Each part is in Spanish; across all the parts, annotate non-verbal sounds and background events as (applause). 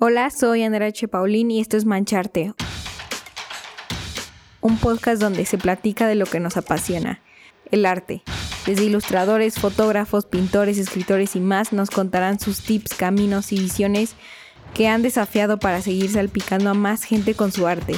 Hola, soy Andrea H. Paulín y esto es Mancharte, un podcast donde se platica de lo que nos apasiona, el arte. Desde ilustradores, fotógrafos, pintores, escritores y más nos contarán sus tips, caminos y visiones que han desafiado para seguir salpicando a más gente con su arte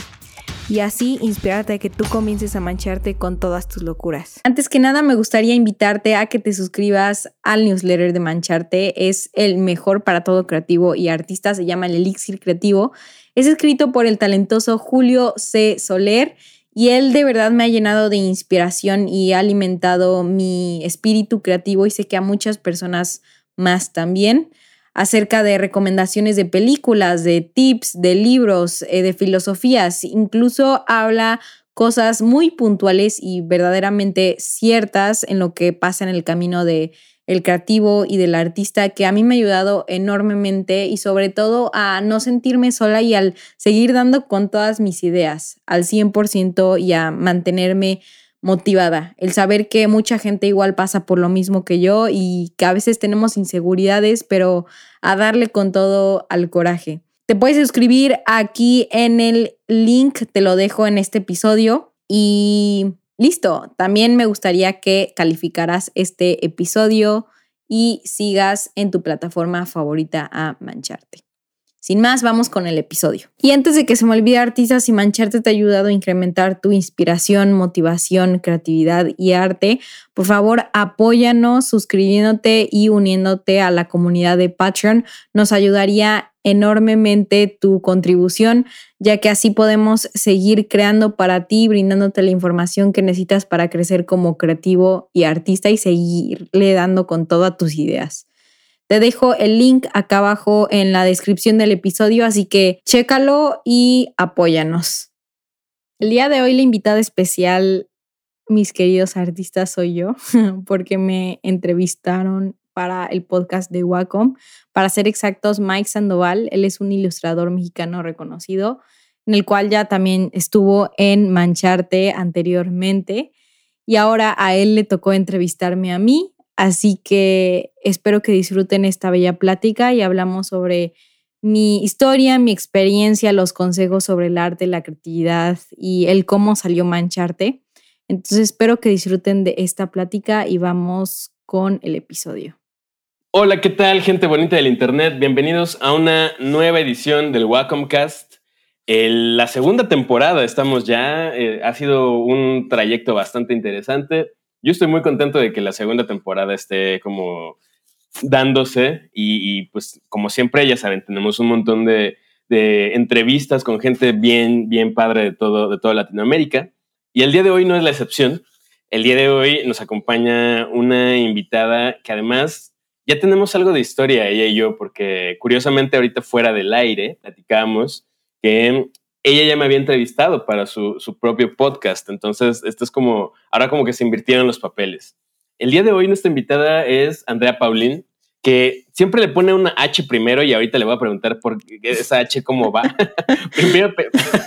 y así inspirarte a que tú comiences a mancharte con todas tus locuras. Antes que nada, me gustaría invitarte a que te suscribas al newsletter de Mancharte. Es el mejor para todo creativo y artista, se llama el Elixir Creativo. Es escrito por el talentoso Julio C. Soler y él de verdad me ha llenado de inspiración y ha alimentado mi espíritu creativo y sé que a muchas personas más también acerca de recomendaciones de películas, de tips, de libros, eh, de filosofías. Incluso habla cosas muy puntuales y verdaderamente ciertas en lo que pasa en el camino de el creativo y del artista que a mí me ha ayudado enormemente y sobre todo a no sentirme sola y al seguir dando con todas mis ideas al 100% y a mantenerme motivada, el saber que mucha gente igual pasa por lo mismo que yo y que a veces tenemos inseguridades, pero a darle con todo al coraje. Te puedes suscribir aquí en el link, te lo dejo en este episodio y listo. También me gustaría que calificaras este episodio y sigas en tu plataforma favorita a mancharte. Sin más, vamos con el episodio. Y antes de que se me olvide, artistas y mancharte te ha ayudado a incrementar tu inspiración, motivación, creatividad y arte, por favor apóyanos suscribiéndote y uniéndote a la comunidad de Patreon. Nos ayudaría enormemente tu contribución, ya que así podemos seguir creando para ti, brindándote la información que necesitas para crecer como creativo y artista y seguirle dando con todas tus ideas. Te dejo el link acá abajo en la descripción del episodio, así que chécalo y apóyanos. El día de hoy la invitada especial, mis queridos artistas, soy yo, (laughs) porque me entrevistaron para el podcast de Wacom. Para ser exactos, Mike Sandoval, él es un ilustrador mexicano reconocido, en el cual ya también estuvo en Mancharte anteriormente. Y ahora a él le tocó entrevistarme a mí, Así que espero que disfruten esta bella plática y hablamos sobre mi historia, mi experiencia, los consejos sobre el arte, la creatividad y el cómo salió Mancharte. Entonces espero que disfruten de esta plática y vamos con el episodio. Hola, ¿qué tal gente bonita del Internet? Bienvenidos a una nueva edición del Wacomcast. la segunda temporada estamos ya, eh, ha sido un trayecto bastante interesante yo estoy muy contento de que la segunda temporada esté como dándose y, pues como siempre, ya saben, tenemos un montón de, entrevistas con gente bien, bien padre de todo, de toda Latinoamérica. Y el día de hoy no es la excepción. El día de hoy nos acompaña una invitada que además ya tenemos algo de historia, ella y yo, porque curiosamente ahorita fuera del aire platicamos que ella ya me había entrevistado para su, propio podcast. Entonces, esto es como, ahora como que se invirtieron los papeles. El día de hoy nuestra invitada es Andrea Paulín, que siempre le pone una H primero y ahorita le voy a preguntar por esa H cómo va. (laughs) primero,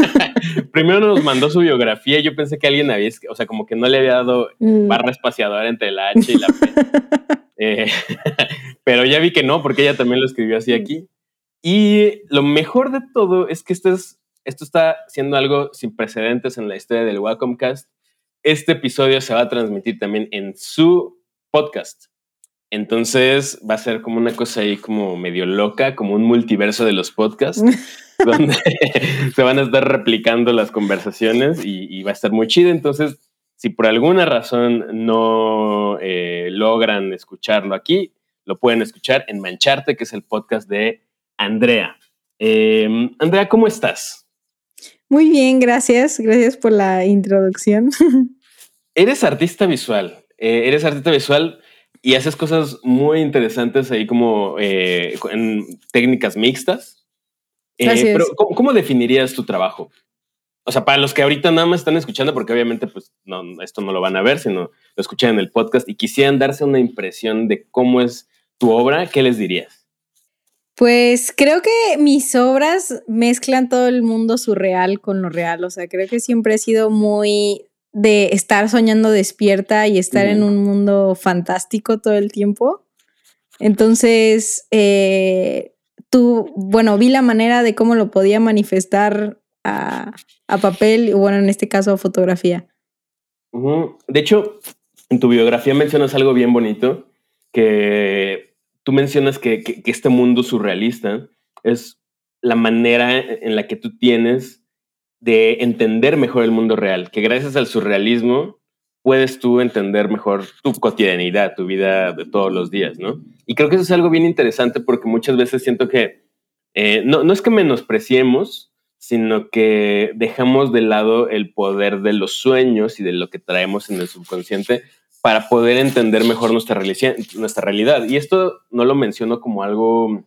(laughs) primero, nos mandó su biografía y yo pensé que alguien había, o sea, como que no le había dado mm. barra espaciadora entre la H y la P. (laughs) Eh, pero ya vi que no, porque ella también lo escribió así aquí. Y lo mejor de todo es que este es esto está siendo algo sin precedentes en la historia del Wacomcast. Este episodio se va a transmitir también en su podcast. Entonces va a ser como una cosa ahí como medio loca, como un multiverso de los podcasts, (laughs) donde se van a estar replicando las conversaciones y, va a estar muy chido. Entonces, si por alguna razón no eh, logran escucharlo aquí, lo pueden escuchar en Mancharte, que es el podcast de Andrea. Em, Andrea, ¿cómo estás? Muy bien, gracias. Gracias por la introducción. (laughs) Eres artista visual. Eh, eres artista visual y haces cosas muy interesantes ahí como eh, en técnicas mixtas. Eh, pero ¿cómo, definirías tu trabajo? O sea, para los que ahorita nada más están escuchando, porque obviamente pues no, esto no lo van a ver, sino lo escuchan en el podcast y quisieran darse una impresión de cómo es tu obra, ¿qué les dirías? Pues creo que mis obras mezclan todo el mundo surreal con lo real. O sea, creo que siempre he sido muy de estar soñando despierta y estar en un mundo fantástico todo el tiempo. Entonces, eh, tú, bueno, vi la manera de cómo lo podía manifestar a, a papel, bueno, en este caso a fotografía. De hecho, en tu biografía mencionas algo bien bonito, que tú mencionas que, este mundo surrealista es la manera en la que tú tienes de entender mejor el mundo real, que gracias al surrealismo puedes tú entender mejor tu cotidianidad, tu vida de todos los días, ¿no? Y creo que eso es algo bien interesante porque muchas veces siento que eh, no, no es que menospreciemos, sino que dejamos de lado el poder de los sueños y de lo que traemos en el subconsciente para poder entender mejor nuestra, nuestra realidad. Y esto no lo menciono como algo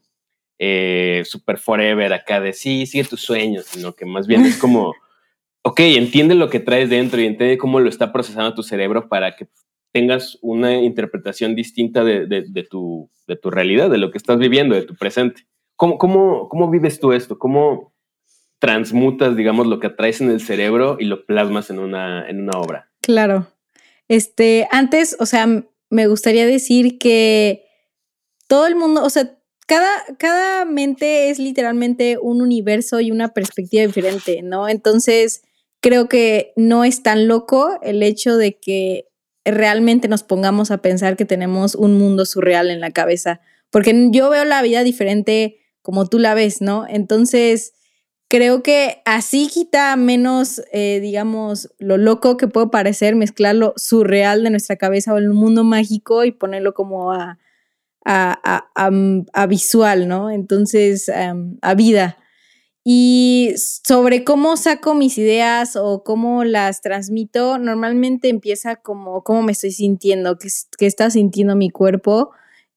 eh, super forever acá de sí, sigue tus sueños, sino que más bien es como, (laughs) ok, entiende lo que traes dentro y entiende cómo lo está procesando tu cerebro para que tengas una interpretación distinta de, de, tu, de tu realidad, de lo que estás viviendo, de tu presente. ¿Cómo, cómo, cómo vives tú esto? ¿Cómo, transmutas, digamos, lo que traes en el cerebro y lo plasmas en una, en una obra. Claro. Este, antes, o sea, me gustaría decir que todo el mundo, o sea, cada, cada mente es literalmente un universo y una perspectiva diferente, ¿no? Entonces, creo que no es tan loco el hecho de que realmente nos pongamos a pensar que tenemos un mundo surreal en la cabeza, porque yo veo la vida diferente como tú la ves, ¿no? Entonces, creo que así quita menos, eh, digamos, lo loco que puede parecer mezclar lo surreal de nuestra cabeza o el mundo mágico y ponerlo como a, a, a, visual, ¿no? Entonces, a vida. Y sobre cómo saco mis ideas o cómo las transmito, normalmente empieza como cómo me estoy sintiendo, qué, qué está sintiendo mi cuerpo.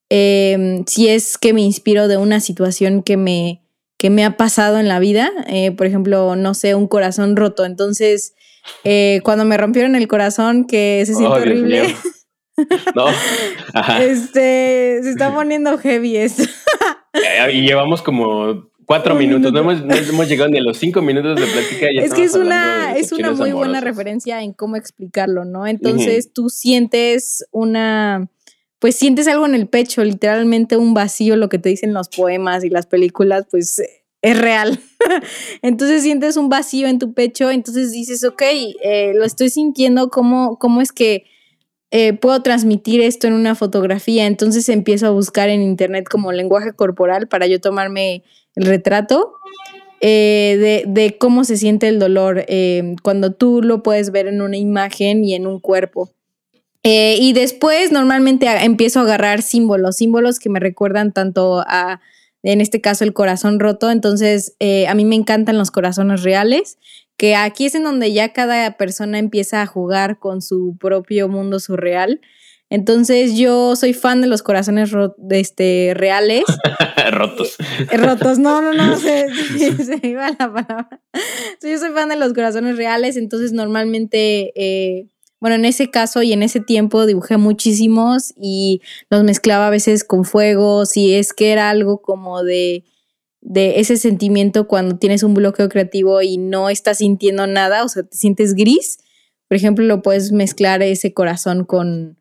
Em, si es que me inspiro de una situación que me, que me ha pasado en la vida. Eh, por ejemplo, no sé, un corazón roto. Entonces, eh, cuando me rompieron el corazón, que se siente horrible. (laughs) no. Este, se está (laughs) poniendo heavy esto. Eh, y llevamos como cuatro minutos. No hemos, hemos, llegado ni a los cinco minutos de plática. es que es una, es una muy buena referencia en cómo explicarlo, ¿no? Entonces tú sientes una pues sientes algo en el pecho, literalmente un vacío, lo que te dicen los poemas y las películas, pues es real. (laughs) entonces sientes un vacío en tu pecho, entonces dices, ok, eh, lo estoy sintiendo, ¿cómo, cómo es que eh, puedo transmitir esto en una fotografía? Entonces empiezo a buscar en internet como lenguaje corporal para yo tomarme el retrato. Eh, de, de, cómo se siente el dolor cuando tú lo puedes ver en una imagen y en un cuerpo. Eh, y después normalmente empiezo a agarrar símbolos, símbolos que me recuerdan tanto a, en este caso, el corazón roto. Entonces, eh, a mí me encantan los corazones reales, que aquí es en donde ya cada persona empieza a jugar con su propio mundo surreal. Entonces yo soy fan de los corazones este, reales. (laughs) rotos. Eh, rotos, no, no, no, (laughs) se, (laughs) se, iba la palabra. yo soy fan de los corazones reales, entonces normalmente bueno, en ese caso y en ese tiempo dibujé muchísimos y los mezclaba a veces con fuego, si es que era algo como de, de ese sentimiento cuando tienes un bloqueo creativo y no estás sintiendo nada, o sea, te sientes gris. Por ejemplo, lo puedes mezclar ese corazón con,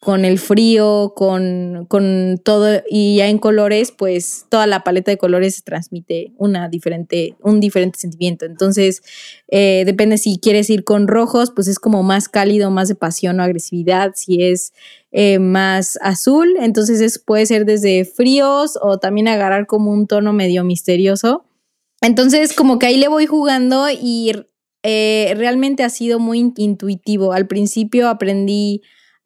con el frío, con, con, todo, y ya en colores, pues toda la paleta de colores transmite una diferente, un diferente sentimiento. Entonces, eh, depende si quieres ir con rojos, pues es como más cálido, más de pasión o agresividad. Si es eh, más azul, entonces es, puede ser desde fríos o también agarrar como un tono medio misterioso. Entonces, como que ahí le voy jugando y eh, realmente ha sido muy intuitivo. Al principio aprendí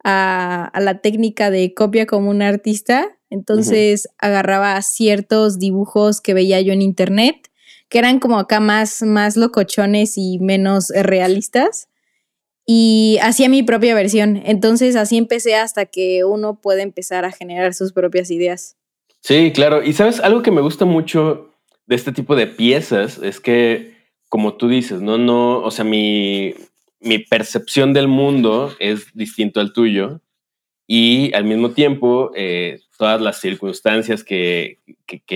a, la técnica de copia como un artista. Entonces agarraba ciertos dibujos que veía yo en internet, que eran como acá más, más locochones y menos realistas. Y hacía mi propia versión. Entonces así empecé hasta que uno puede empezar a generar sus propias ideas. Sí, claro. Y sabes, algo que me gusta mucho de este tipo de piezas es que, como tú dices, no, no, o sea, mi, mi percepción del mundo es distinto al tuyo y al mismo tiempo eh, todas las circunstancias que,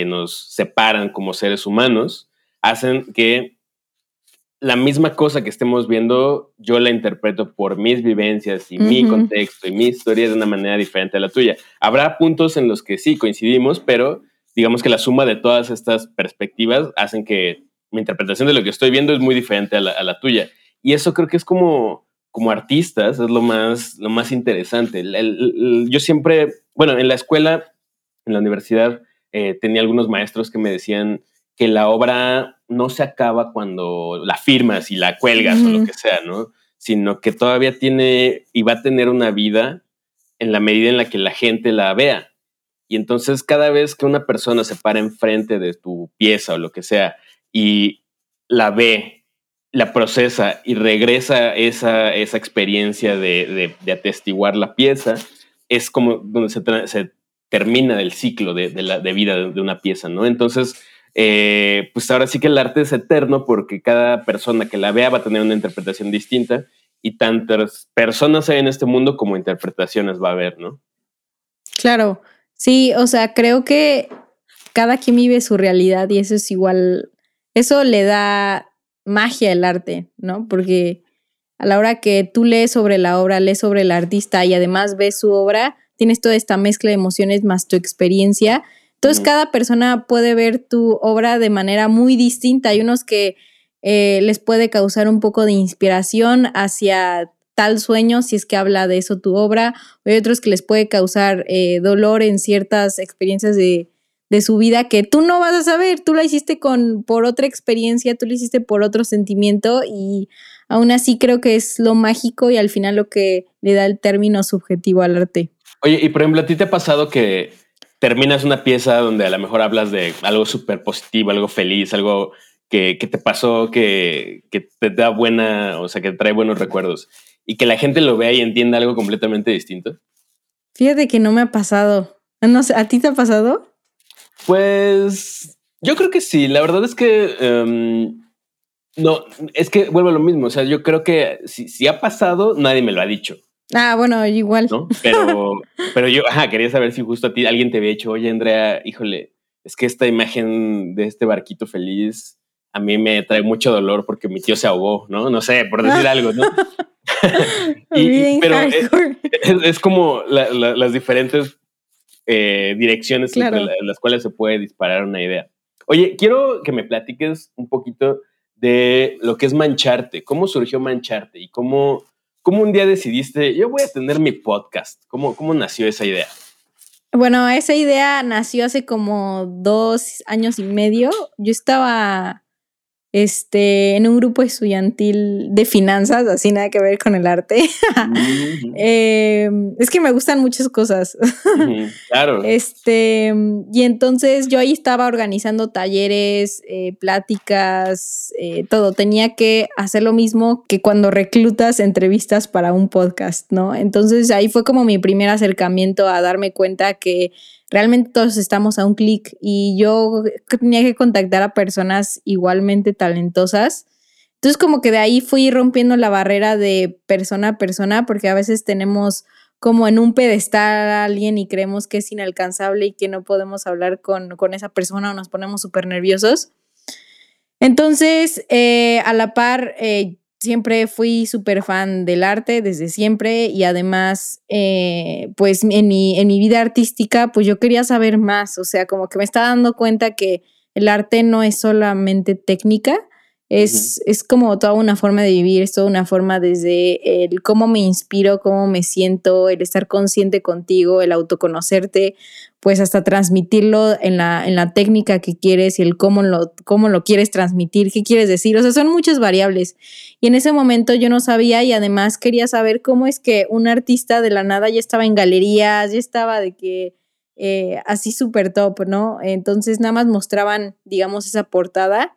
nos separan como seres humanos hacen que la misma cosa que estemos viendo yo la interpreto por mis vivencias y mi contexto y mi historia de una manera diferente a la tuya. Habrá puntos en los que sí coincidimos, pero digamos que la suma de todas estas perspectivas hacen que mi interpretación de lo que estoy viendo es muy diferente a la, tuya. Y eso creo que es como, como artistas, es lo más, lo más interesante. yo siempre, bueno, en la escuela, en la universidad, eh, tenía algunos maestros que me decían que la obra no se acaba cuando la firmas y la cuelgas o lo que sea, ¿no? Sino que todavía tiene y va a tener una vida en la medida en la que la gente la vea. Y entonces cada vez que una persona se para enfrente de tu pieza o lo que sea y la ve, la procesa y regresa esa, esa experiencia de, atestiguar la pieza, es como donde se, termina el ciclo de, la, de vida de una pieza, ¿no? Entonces, eh, pues ahora sí que el arte es eterno porque cada persona que la vea va a tener una interpretación distinta y tantas personas hay en este mundo como interpretaciones va a haber, ¿no? Claro, sí, o sea, creo que cada quien vive su realidad y eso es igual, eso le da magia al arte, ¿no? Porque a la hora que tú lees sobre la obra, lees sobre el artista y además ves su obra, tienes toda esta mezcla de emociones más tu experiencia. Entonces, cada persona puede ver tu obra de manera muy distinta. Hay unos que eh, les puede causar un poco de inspiración hacia tal sueño, si es que habla de eso tu obra, hay otros que les puede causar eh, dolor en ciertas experiencias de, de, su vida que tú no vas a saber, tú la hiciste con, por otra experiencia, tú la hiciste por otro sentimiento y aún así creo que es lo mágico y al final lo que le da el término subjetivo al arte. Oye, y por ejemplo, ¿a ti te ha pasado que terminas una pieza donde a lo mejor hablas de algo súper positivo, algo feliz, algo que, te pasó, que, te da buena, o sea, que trae buenos recuerdos y que la gente lo vea y entienda algo completamente distinto? Fíjate que no me ha pasado. No sé, ¿a ti te ha pasado? Pues yo creo que sí. La verdad es que em, no, es que vuelvo a lo mismo. O sea, yo creo que si, si ha pasado, nadie me lo ha dicho. Ah, bueno, igual. ¿no? Pero, (laughs) pero yo quería saber si justo a ti alguien te había dicho, oye, Andrea, híjole, es que esta imagen de este barquito feliz a mí me trae mucho dolor porque mi tío se ahogó, ¿no? No sé, por decir algo, ¿no? (laughs) (laughs) pero es, como las diferentes eh, direcciones en las cuales se puede disparar una idea. Oye, quiero que me platiques un poquito de lo que es mancharte, cómo surgió mancharte y cómo, cómo un día decidiste, yo voy a tener mi podcast, cómo, cómo nació esa idea. Bueno, esa idea nació hace como dos años y medio. Yo estaba este, en un grupo estudiantil de finanzas, así nada que ver con el arte. (laughs) Em, es que me gustan muchas cosas. claro. (laughs) Este, y entonces yo ahí estaba organizando talleres, eh, pláticas, eh, todo. Tenía que hacer lo mismo que cuando reclutas entrevistas para un podcast, ¿no? Entonces ahí fue como mi primer acercamiento a darme cuenta que realmente todos estamos a un clic y yo tenía que contactar a personas igualmente talentosas. Entonces como que de ahí fui rompiendo la barrera de persona a persona porque a veces tenemos como en un pedestal a alguien y creemos que es inalcanzable y que no podemos hablar con, esa persona o nos ponemos súper nerviosos. Entonces, eh, a la par, eh, siempre fui súper fan del arte desde siempre y además, eh, pues en mi, en mi vida artística, pues yo quería saber más, o sea, como que me estaba dando cuenta que el arte no es solamente técnica, es, es, como toda una forma de vivir, es toda una forma desde el cómo me inspiro, cómo me siento, el estar consciente contigo, el autoconocerte, pues hasta transmitirlo en la, en la técnica que quieres y el cómo lo, cómo lo quieres transmitir, qué quieres decir. O sea, son muchas variables. Y en ese momento yo no sabía y además quería saber cómo es que un artista de la nada ya estaba en galerías, ya estaba de que eh, así súper top, ¿no? Entonces nada más mostraban, digamos, esa portada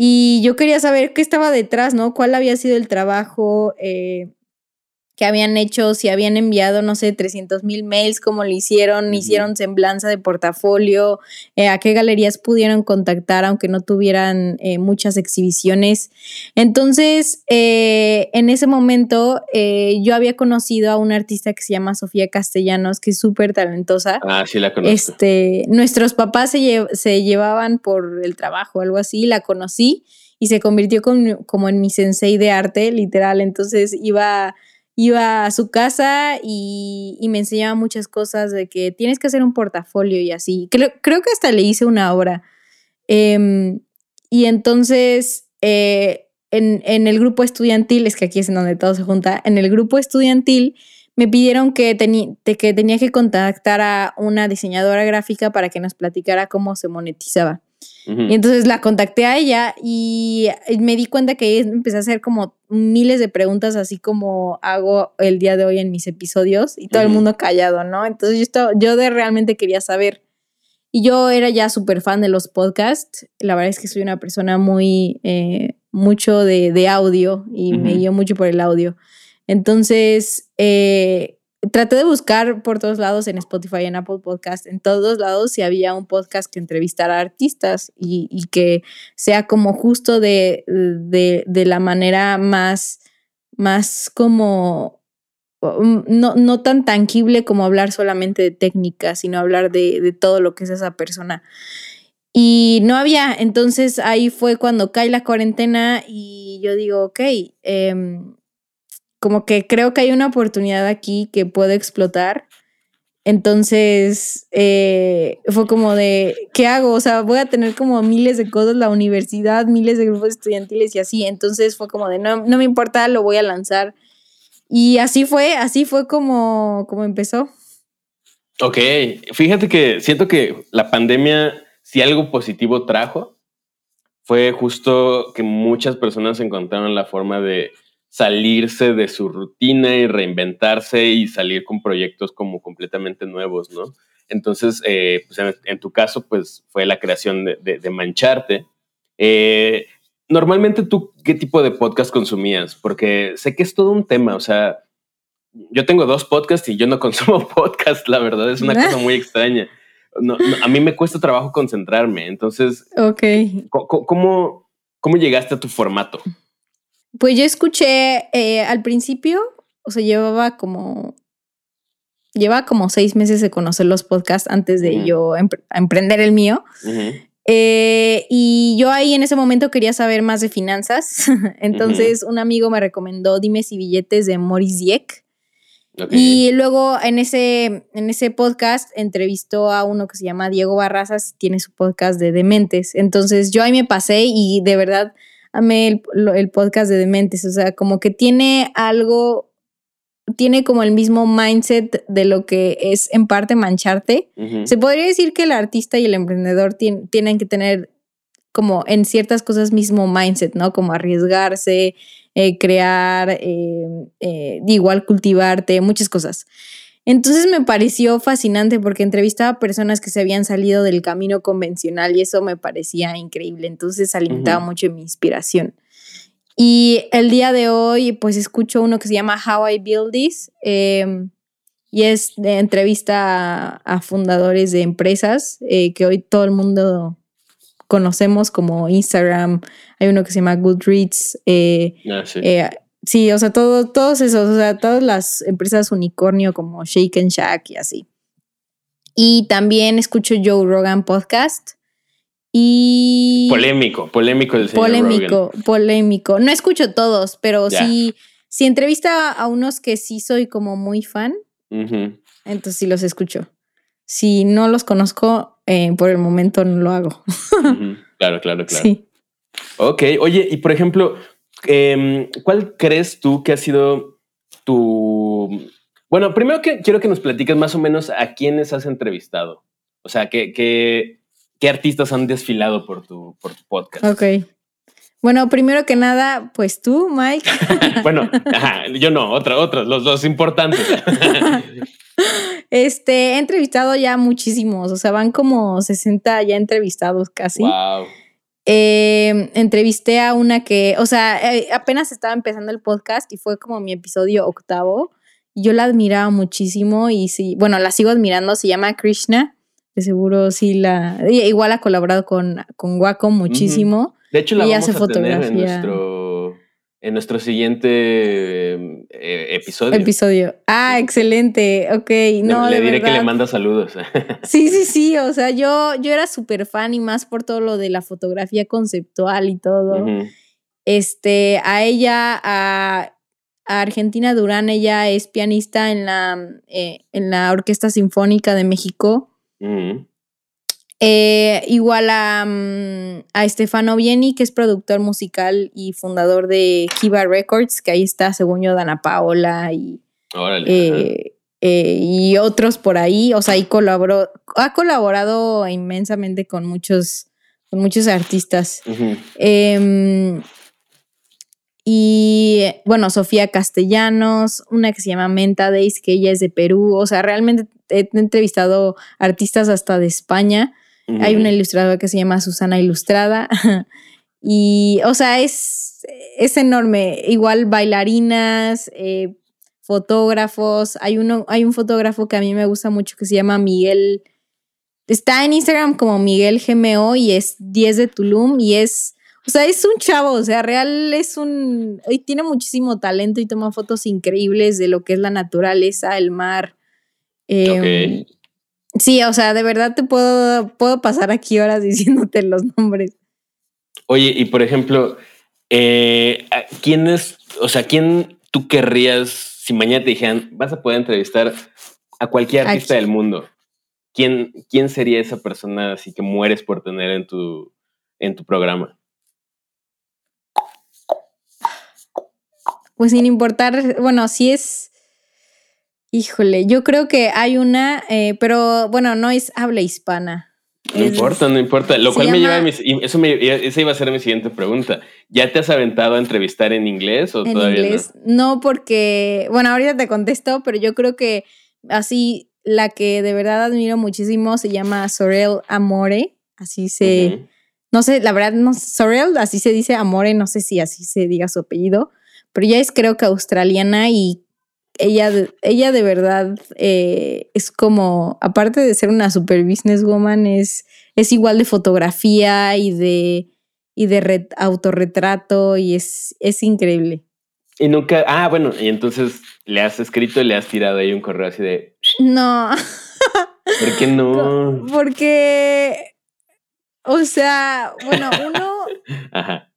y yo quería saber qué estaba detrás, ¿no? ¿Cuál había sido el trabajo eh, que habían hecho? Si habían enviado, no sé, 300 mil mails, cómo lo hicieron, hicieron semblanza de portafolio, eh, a qué galerías pudieron contactar, aunque no tuvieran eh, muchas exhibiciones. Entonces, en ese momento, yo había conocido a una artista que se llama Sofía Castellanos, que es súper talentosa. Ah, sí, la conozco. Este, nuestros papás se, se llevaban por el trabajo, algo así, la conocí y se convirtió como en mi sensei de arte, literal. Entonces iba, iba a su casa y, me enseñaba muchas cosas de que tienes que hacer un portafolio y así. Creo, creo que hasta le hice una obra. Em, y entonces, eh, en, en, el grupo estudiantil, es que aquí es en donde todo se junta, en el grupo estudiantil me pidieron que, que tenía que contactar a una diseñadora gráfica para que nos platicara cómo se monetizaba. Y entonces la contacté a ella y me di cuenta que empecé a hacer como miles de preguntas, así como hago el día de hoy en mis episodios, y todo el mundo callado, ¿no? Entonces yo, estaba, yo de realmente quería saber. Y yo era ya súper fan de los podcasts. La verdad es que soy una persona muy, eh, mucho de, de, audio y me guío mucho por el audio. Entonces, eh, traté de buscar por todos lados en Spotify, en Apple Podcast, en todos lados si había un podcast que entrevistara a artistas y, que sea como justo de, la manera más, más como, um, no, no, tan tangible como hablar solamente de técnica, sino hablar de, todo lo que es esa persona. Y no había, entonces ahí fue cuando cae la cuarentena y yo digo, ok, eh, como que creo que hay una oportunidad aquí que puedo explotar. Entonces eh, fue como de, ¿qué hago? O sea, voy a tener como miles de cosas, la universidad, miles de grupos estudiantiles y así. Entonces fue como de, no, no me importa, lo voy a lanzar. Y así fue, así fue como, como empezó. Ok, fíjate que siento que la pandemia, si algo positivo trajo, fue justo que muchas personas encontraron la forma de salirse de su rutina y reinventarse y salir con proyectos como completamente nuevos, ¿no? Entonces, eh, pues en, tu caso, pues fue la creación de, Mancharte. Eh, normalmente tú, ¿qué tipo de podcast consumías? Porque sé que es todo un tema, o sea, yo tengo dos podcasts y yo no (laughs) consumo podcast, la verdad, es una cosa muy (laughs) extraña. a mí me cuesta trabajo concentrarme, entonces, okay. ¿cómo, ¿cómo llegaste a tu formato? Pues yo escuché eh, al principio, o sea, llevaba como. Llevaba como seis meses de conocer los podcasts antes de yo emprender el mío. Eh, y yo ahí en ese momento quería saber más de finanzas. (laughs) Entonces, un amigo me recomendó Dimes y Billetes de Maurice Dieck. Y luego en ese, en ese podcast entrevistó a uno que se llama Diego Barrazas y tiene su podcast de Dementes. Entonces yo ahí me pasé y de verdad amé el, el podcast de Dementes, o sea, como que tiene algo, tiene como el mismo mindset de lo que es en parte mancharte. Se podría decir que el artista y el emprendedor tienen que tener como en ciertas cosas mismo mindset, ¿no? Como arriesgarse, eh, crear, eh, eh, igual cultivarte, muchas cosas. Entonces me pareció fascinante porque entrevistaba a personas que se habían salido del camino convencional y eso me parecía increíble. Entonces alimentaba mucho mi inspiración. Y el día de hoy, pues escucho uno que se llama How I Build This em, y es de entrevista a, fundadores de empresas eh, que hoy todo el mundo conocemos como Instagram. Hay uno que se llama Goodreads. Eh, ah, eh, Sí, o sea, todo, todos esos, o sea, todas las empresas unicornio como Shake and Shack y así. Y también escucho Joe Rogan Podcast. Y. Polémico, polémico el señor Polémico, polémico. No escucho todos, pero sí, si entrevista a unos que sí soy como muy fan, entonces sí los escucho. Si no los conozco, eh, por el momento no lo hago. Claro, claro, claro. Sí. Ok, oye, y por ejemplo, Em, ¿Cuál crees tú que ha sido tu... Bueno, primero que quiero que nos platiques más o menos a quiénes has entrevistado. O sea, ¿qué, qué, artistas han desfilado por tu, por tu podcast? Ok. Bueno, primero que nada, pues tú, Mike. (laughs) bueno, yo no, otra, otros, los dos importantes. este, he entrevistado ya muchísimos, o sea, van como 60 ya entrevistados casi. Wow. Eh, entrevisté a una que, o sea, eh, apenas estaba empezando el podcast y fue como mi episodio octavo. Yo la admiraba muchísimo y sí, bueno, la sigo admirando, se llama Krishna. De seguro sí la. Igual ha colaborado con, con Wacom muchísimo. De hecho, la vamos hace a fotografía. Tener en nuestro en nuestro siguiente eh, episodio. Episodio. Ah, excelente. Ok. No, le, diré que le manda saludos. (laughs) sí, sí, sí. O sea, yo, yo era súper fan y más por todo lo de la fotografía conceptual y todo. Este, a ella, a, Argentina Durán, ella es pianista en la, eh, en la Orquesta Sinfónica de México. Eh, igual a, mm, a Estefano Vieni, que es productor musical y fundador de Kiva Records, que ahí está, según yo, Dana Paola y, Órale. eh, eh, y otros por ahí. O sea, ahí colaboró, ha colaborado inmensamente con muchos, con muchos artistas. Em, y bueno, Sofía Castellanos, una que se llama Menta Days, que ella es de Perú. O sea, realmente he entrevistado artistas hasta de España. Hay una ilustradora que se llama Susana Ilustrada. (laughs) y, o sea, es, es enorme. Igual bailarinas, eh, fotógrafos. Hay, uno, hay un fotógrafo que a mí me gusta mucho que se llama Miguel. Está en Instagram como Miguel GMO y es 10 de Tulum y es. O sea, es un chavo, o sea, real es un. y tiene muchísimo talento y toma fotos increíbles de lo que es la naturaleza, el mar. Em. Sí, o sea, de verdad te puedo, puedo pasar aquí horas (laughs) diciéndote los nombres. Oye, y por ejemplo, eh, ¿a ¿quién es, o sea, quién tú querrías, si mañana te dijeran, vas a poder entrevistar a cualquier ¿A artista del mundo? ¿Quién, ¿Quién sería esa persona así que mueres por tener en tu, en tu programa? Pues sin importar, bueno, si es. Híjole, yo creo que hay una, eh, pero bueno, no es habla hispana. No Es- importa, no importa. Lo cual me lleva a mis, eso me, esa iba a ser mi siguiente pregunta. ¿Ya te has aventado a entrevistar en inglés o En todavía inglés. No? porque, bueno, ahorita te contesto, pero yo creo que así la que de verdad admiro muchísimo se llama Sorel Amore, así no? se, no sé, la verdad, no, Sorel, así se dice Amore, no sé si así se diga su apellido, pero ella es creo que australiana y ella, de- ella de verdad eh, es como, aparte de ser una super businesswoman, es, es igual de fotografía y de, y de re- autorretrato y es, es increíble. Y nunca, ah, bueno, y entonces le has escrito y le has tirado ahí un correo así de, No, (laughs) ¿por qué no? porque, o sea, bueno, uno, (laughs) Ajá.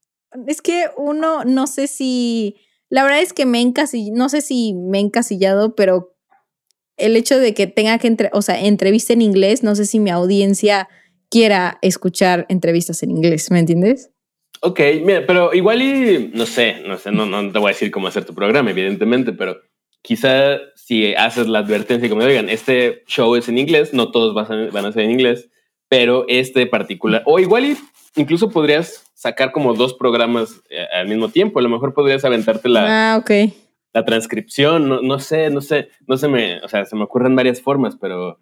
es que uno, no sé si, la verdad es que me encasillado, no sé si me he encasillado, pero el hecho de que tenga que, entre, o sea, entrevista en inglés, no sé si mi audiencia quiera escuchar entrevistas en inglés, ¿me entiendes? Ok, mira, pero igual y no sé, no sé, no, no te voy a decir cómo hacer tu programa, evidentemente, pero quizá si haces la advertencia como oigan, este show es en inglés, no todos vas a- van a ser en inglés, pero este particular, o igual y incluso podrías sacar como dos programas eh, al mismo tiempo, a lo mejor podrías aventarte la, Ah, la transcripción, no, no sé, no sé, no se me, o sea, se me ocurren varias formas, pero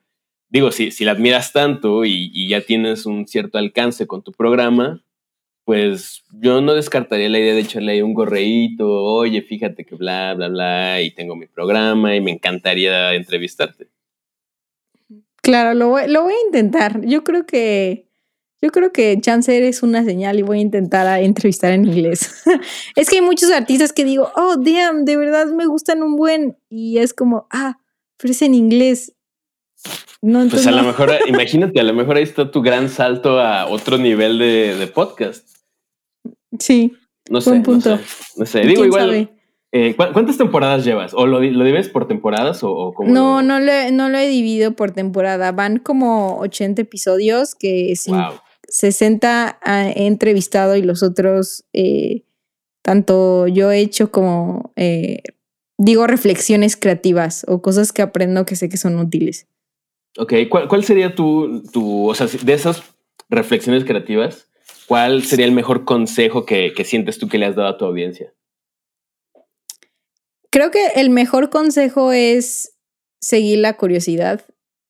digo, si, si la admiras tanto y, y ya tienes un cierto alcance con tu programa, pues yo no descartaría la idea de echarle ahí un gorreíto, oye, fíjate que bla, bla, bla, y tengo mi programa y me encantaría entrevistarte. Claro, lo voy, lo voy a intentar. Yo creo que. Yo creo que Chancer es una señal y voy a intentar a entrevistar en inglés. (laughs) es que hay muchos artistas que digo, oh, damn, de verdad me gustan un buen. Y es como, ah, pero es en inglés. No, Pues a lo mejor, (laughs) imagínate, a lo mejor ahí está tu gran salto a otro nivel de, de podcast. Sí, No sé, no punto. sé. No sé, digo igual. eh, ¿cu- ¿Cuántas temporadas llevas? ¿O lo, lo dives por temporadas o, o cómo? No, lo- no lo, he- no lo he dividido por temporada. Van como 80 episodios que sin- Wow. 60 ha- he entrevistado y los otros, eh, tanto yo he hecho como, eh, digo, reflexiones creativas o cosas que aprendo que sé que son útiles. Ok, ¿cuál, cuál sería tu, tu, o sea, de esas reflexiones creativas, cuál sería el mejor consejo que, que sientes tú que le has dado a tu audiencia? Creo que el mejor consejo es seguir la curiosidad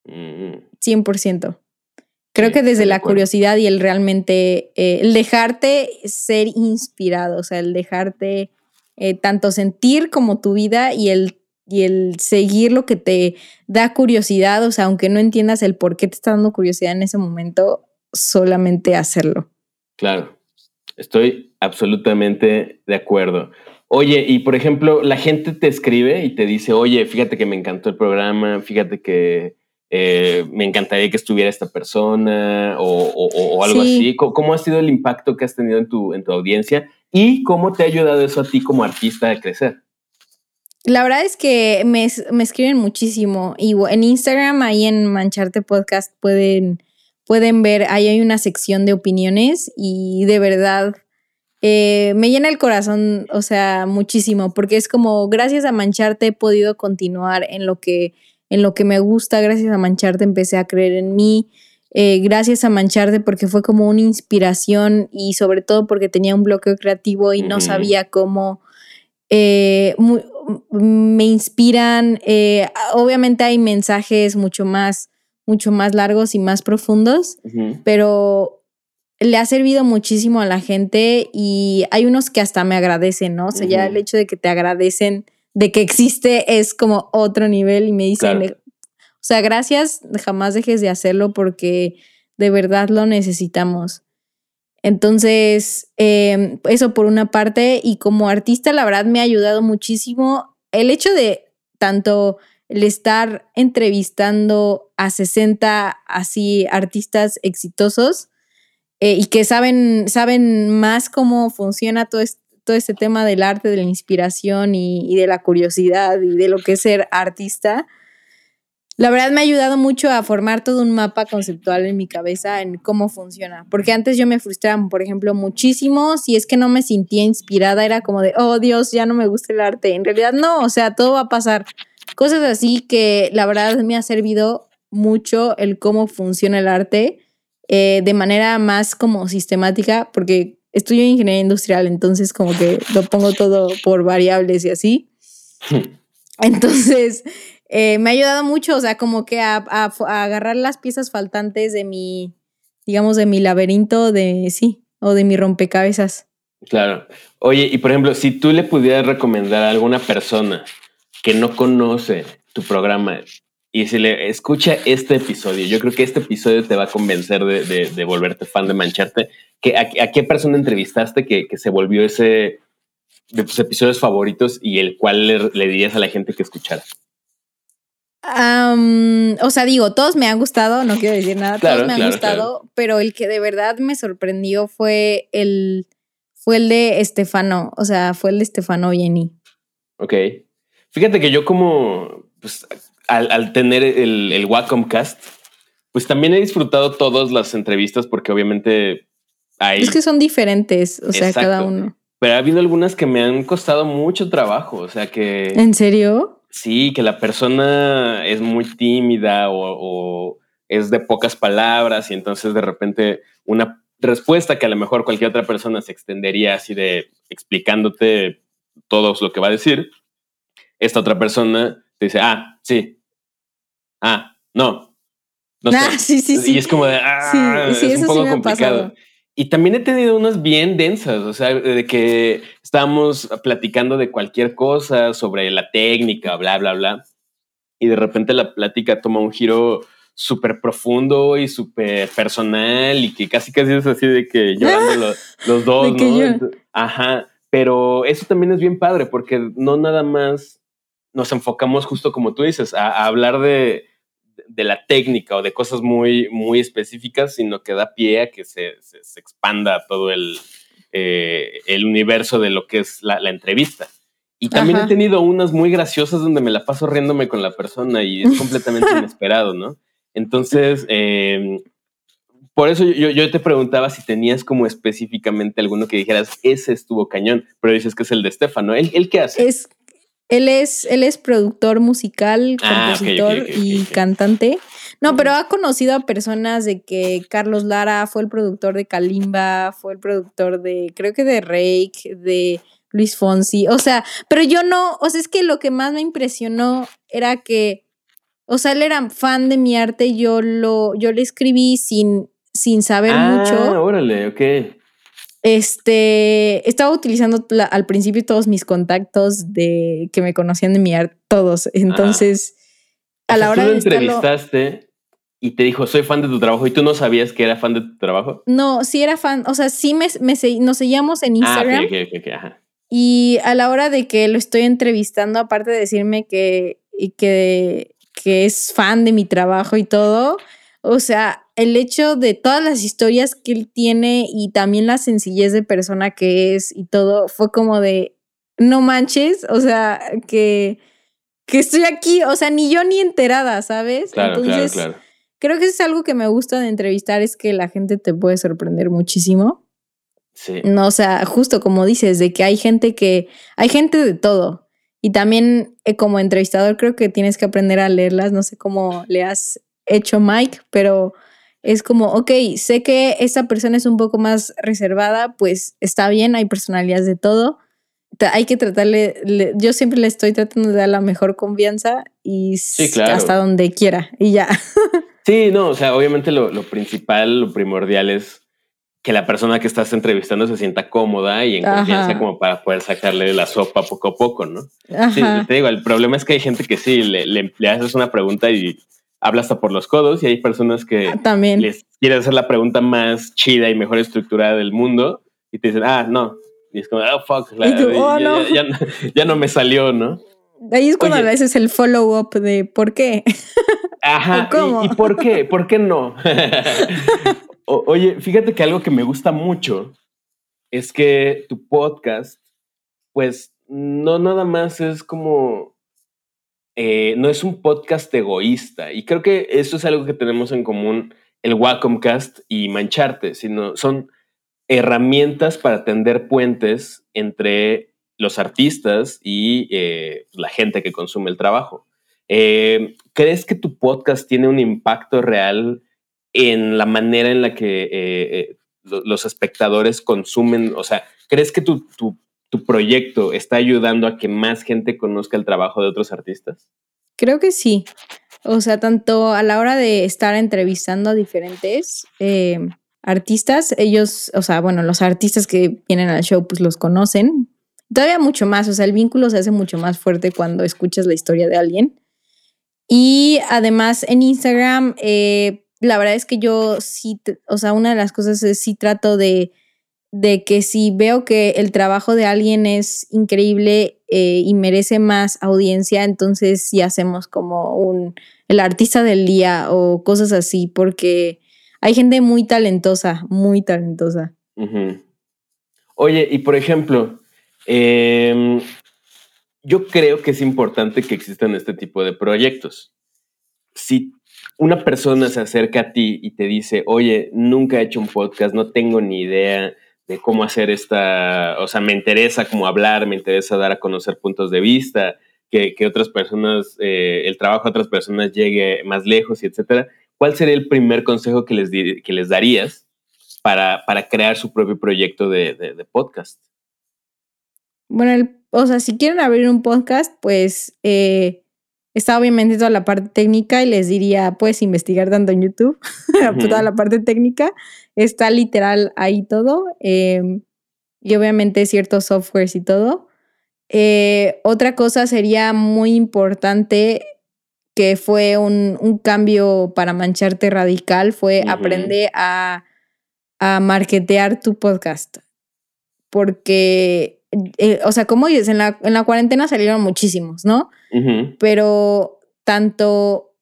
Mm, 100%. Creo que desde la curiosidad y el realmente, eh, el dejarte ser inspirado, o sea, el dejarte eh, tanto sentir como tu vida y el, y el seguir lo que te da curiosidad, o sea, aunque no entiendas el por qué te está dando curiosidad en ese momento, solamente hacerlo. claro, estoy absolutamente de acuerdo. Oye, y por ejemplo, la gente te escribe y te dice, oye, fíjate que me encantó el programa, fíjate que eh, me encantaría que estuviera esta persona o, o- o- algo Sí. así. ¿Cómo, cómo ha sido el impacto que has tenido en tu, en tu audiencia y cómo te ha ayudado eso a ti como artista a crecer? La verdad es que me, me, escriben muchísimo. Y en Instagram, ahí en Mancharte Podcast, pueden, pueden ver, ahí hay una sección de opiniones y de verdad eh, me llena el corazón, o sea, muchísimo, porque es como, gracias a Mancharte he podido continuar en lo que, en lo que me gusta, gracias a Mancharte empecé a creer en mí. Eh, gracias a Mancharte porque fue como una inspiración y sobre todo porque tenía un bloqueo creativo y no sabía cómo eh, me inspiran. Eh, obviamente hay mensajes mucho más, mucho más largos y más profundos, pero le ha servido muchísimo a la gente y hay unos que hasta me agradecen, ¿no? O sea, ya el hecho de que te agradecen de que existe es como otro nivel y me dicen, o sea, gracias, jamás dejes de hacerlo porque de verdad lo necesitamos. Entonces, em, eso por una parte, y como artista, la verdad me ha ayudado muchísimo el hecho de tanto el estar entrevistando a 60 así artistas exitosos eh, y que saben, saben más cómo funciona todo este, todo este tema del arte, de la inspiración y, de la curiosidad y de lo que es ser artista la verdad me ha ayudado mucho a formar todo un mapa conceptual en mi cabeza en cómo funciona. Porque antes yo me frustraba, por ejemplo, muchísimo. Si es que no me sentía inspirada, era como de, oh Dios, ya no me gusta el arte. En realidad no, o sea, todo va a pasar. Cosas así que la verdad me ha servido mucho el cómo funciona el arte eh, de manera más como sistemática, porque estudio ingeniería industrial, entonces como que lo pongo todo por variables y así. (laughs) Entonces, eh, me ha ayudado mucho, o sea, como que a, agarrar las piezas faltantes de mi, digamos, de mi laberinto, de sí, o de mi rompecabezas. Claro. Oye, y por ejemplo, si tú le pudieras recomendar a alguna persona que no conoce tu programa y si le escucha este episodio, yo creo que este episodio te va a convencer de, volverte fan de Mancharte. ¿Que, a, qué persona entrevistaste que, se volvió ese de tus episodios favoritos y el cual le, le dirías a la gente que escuchara? o sea, digo, todos me han gustado, no quiero decir nada, todos me han gustado, pero el que de verdad me sorprendió fue el, fue el de Estefano, o sea, fue el de Estefano Jenny. Ok. Fíjate que yo como, pues, al, tener el, el Wacom Cast, pues también he disfrutado todas las entrevistas porque obviamente hay... Es que son diferentes, o sea, cada uno. Pero ha habido algunas que me han costado mucho trabajo, o sea que... ¿En serio? Sí, que la persona es muy tímida o, es de pocas palabras y entonces de repente una respuesta que a lo mejor cualquier otra persona se extendería así de explicándote todo lo que va a decir, esta otra persona te dice, ah, sí, ah, no. no ah, sí, sí, sí. Y es como de, ah, es un poco complicado. Y también he tenido unas bien densas, o sea, de que estábamos platicando de cualquier cosa sobre la técnica, bla, bla, bla. Y de repente la plática toma un giro súper profundo y súper personal y que casi casi es así de que (laughs) llorando los, dos, ¿no? Ajá, pero eso también es bien padre porque no nada más nos enfocamos justo como tú dices, a hablar de, de la técnica o de cosas muy, muy específicas, sino que da pie a que se, se, expanda todo el, eh, el universo de lo que es la, entrevista. Y también he tenido unas muy graciosas donde me la paso riéndome con la persona y es completamente (laughs) inesperado, ¿no? Entonces, em, por eso yo, yo, te preguntaba si tenías como específicamente alguno que dijeras, ese estuvo cañón, pero dices que es el de Estefano. ¿Él, ¿Él qué hace? Es él es, él es productor musical, ah, compositor y cantante. No, pero ha conocido a personas de que Carlos Lara fue el productor de Kalimba, fue el productor de, creo que de Rake, de Luis Fonsi. O sea, pero yo no, o sea, es que lo que más me impresionó era que, o sea, él era fan de mi arte, yo lo, yo le escribí sin, sin saber ah, mucho. Órale, ok. Este, estaba utilizando al principio todos mis contactos de que me conocían de mi arte, todos. Entonces, a la hora tú lo entrevistaste y te dijo, soy fan de tu trabajo y tú no sabías que era fan de tu trabajo. No, sí era fan, o sea, sí me, nos seguíamos en ah, Instagram. Y a la hora de que lo estoy entrevistando, aparte de decirme que, y que, que es fan de mi trabajo y todo, o sea, el hecho de todas las historias que él tiene y también la sencillez de persona que es y todo, fue como de, no manches, o sea, que, que estoy aquí, o sea, ni yo ni enterada, ¿sabes? Claro, claro, claro. Creo que es algo que me gusta de entrevistar, es que la gente te puede sorprender muchísimo. Sí. No, o sea, justo como dices, de que hay gente que, hay gente de todo. Y también eh, como entrevistador creo que tienes que aprender a leerlas. No sé cómo le has hecho Mike, pero es como, ok, sé que esta persona es un poco más reservada, pues está bien, hay personalidades de todo. Hay que tratarle, yo siempre le estoy tratando de dar la mejor confianza y hasta donde quiera y ya. (laughs) Sí, no, o sea, obviamente lo, principal, lo primordial es que la persona que estás entrevistando se sienta cómoda y en confianza como para poder sacarle la sopa poco a poco, ¿no? Sí, te digo, el problema es que hay gente que sí, le, le, haces una pregunta y habla hasta por los codos y hay personas que ah, También. les quieren hacer la pregunta más chida y mejor estructurada del mundo y te dicen, ah, no. Y es como, oh, fuck, oh, ya, no. me salió, ¿no? Ahí es cuando a veces el follow-up de ¿por qué? Ajá. (laughs) ¿Y, por qué? ¿Por qué no? (laughs) oye, fíjate que algo que me gusta mucho es que tu podcast, pues no nada más es como, eh, no es un podcast egoísta. Y creo que eso es algo que tenemos en común el Wacomcast y Mancharte, sino son herramientas para tender puentes entre los artistas y eh, la gente que consume el trabajo. Eh, ¿Crees que tu podcast tiene un impacto real en la manera en la que los espectadores consumen? O sea, ¿crees que tu, proyecto está ayudando a que más gente conozca el trabajo de otros artistas? Creo que sí. O sea, tanto a la hora de estar entrevistando a diferentes artistas, ellos, o sea, bueno, los artistas que vienen al show, pues los conocen. Todavía mucho más, o sea, el vínculo se hace mucho más fuerte cuando escuchas la historia de alguien. Y además en Instagram, eh, la verdad es que yo sí, o sea, una de las cosas es sí trato de, de que si veo que el trabajo de alguien es increíble eh, y merece más audiencia, entonces sí hacemos como un, el artista del día o cosas así, porque hay gente muy talentosa, muy talentosa. Oye, y por ejemplo, eh, yo creo que es importante que existan este tipo de proyectos. Si una persona se acerca a ti y te dice, oye, nunca he hecho un podcast, no tengo ni idea de cómo hacer esta, o sea, me interesa cómo hablar, me interesa dar a conocer puntos de vista, que, otras personas, eh, el trabajo de otras personas llegue más lejos y etcétera. ¿Cuál sería el primer consejo que les, que les darías para, para crear su propio proyecto de, de podcast? Bueno, o sea, si quieren abrir un podcast, pues eh, está obviamente toda la parte técnica y les diría, puedes investigar tanto en YouTube, (laughs) toda la parte técnica, está literal ahí todo em, y obviamente ciertos softwares y todo. Eh, otra cosa sería muy importante que fue un, cambio para mancharte radical, fue aprender a, a marketear tu podcast. Porque eh, o sea, como dices, en la, en la cuarentena salieron muchísimos, ¿no? Pero tanto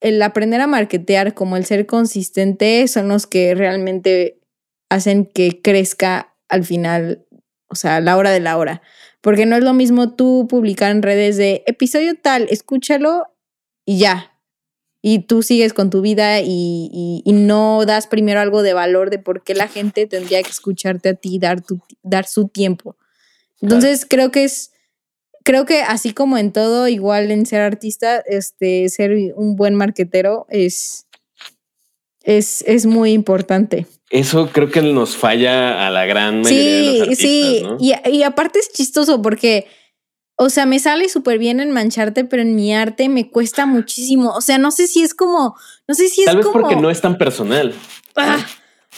el aprender a marketear como el ser consistente son los que realmente hacen que crezca al final, o sea, a la hora de la hora. Porque no es lo mismo tú publicar en redes de episodio tal, escúchalo y ya, y tú sigues con tu vida y, no das primero algo de valor de por qué la gente tendría que escucharte a ti dar, tu, dar su tiempo. Entonces creo que es, creo que así como en todo, igual en ser artista, este, ser un buen marquetero es, es, es muy importante. Eso creo que nos falla a la gran mayoría sí, de los artistas, Sí, y, y aparte es chistoso porque, o sea, me sale súper bien en mancharte, pero en mi arte me cuesta muchísimo. O sea, no sé si es como, no sé si es Tal vez porque no es tan personal. Ah,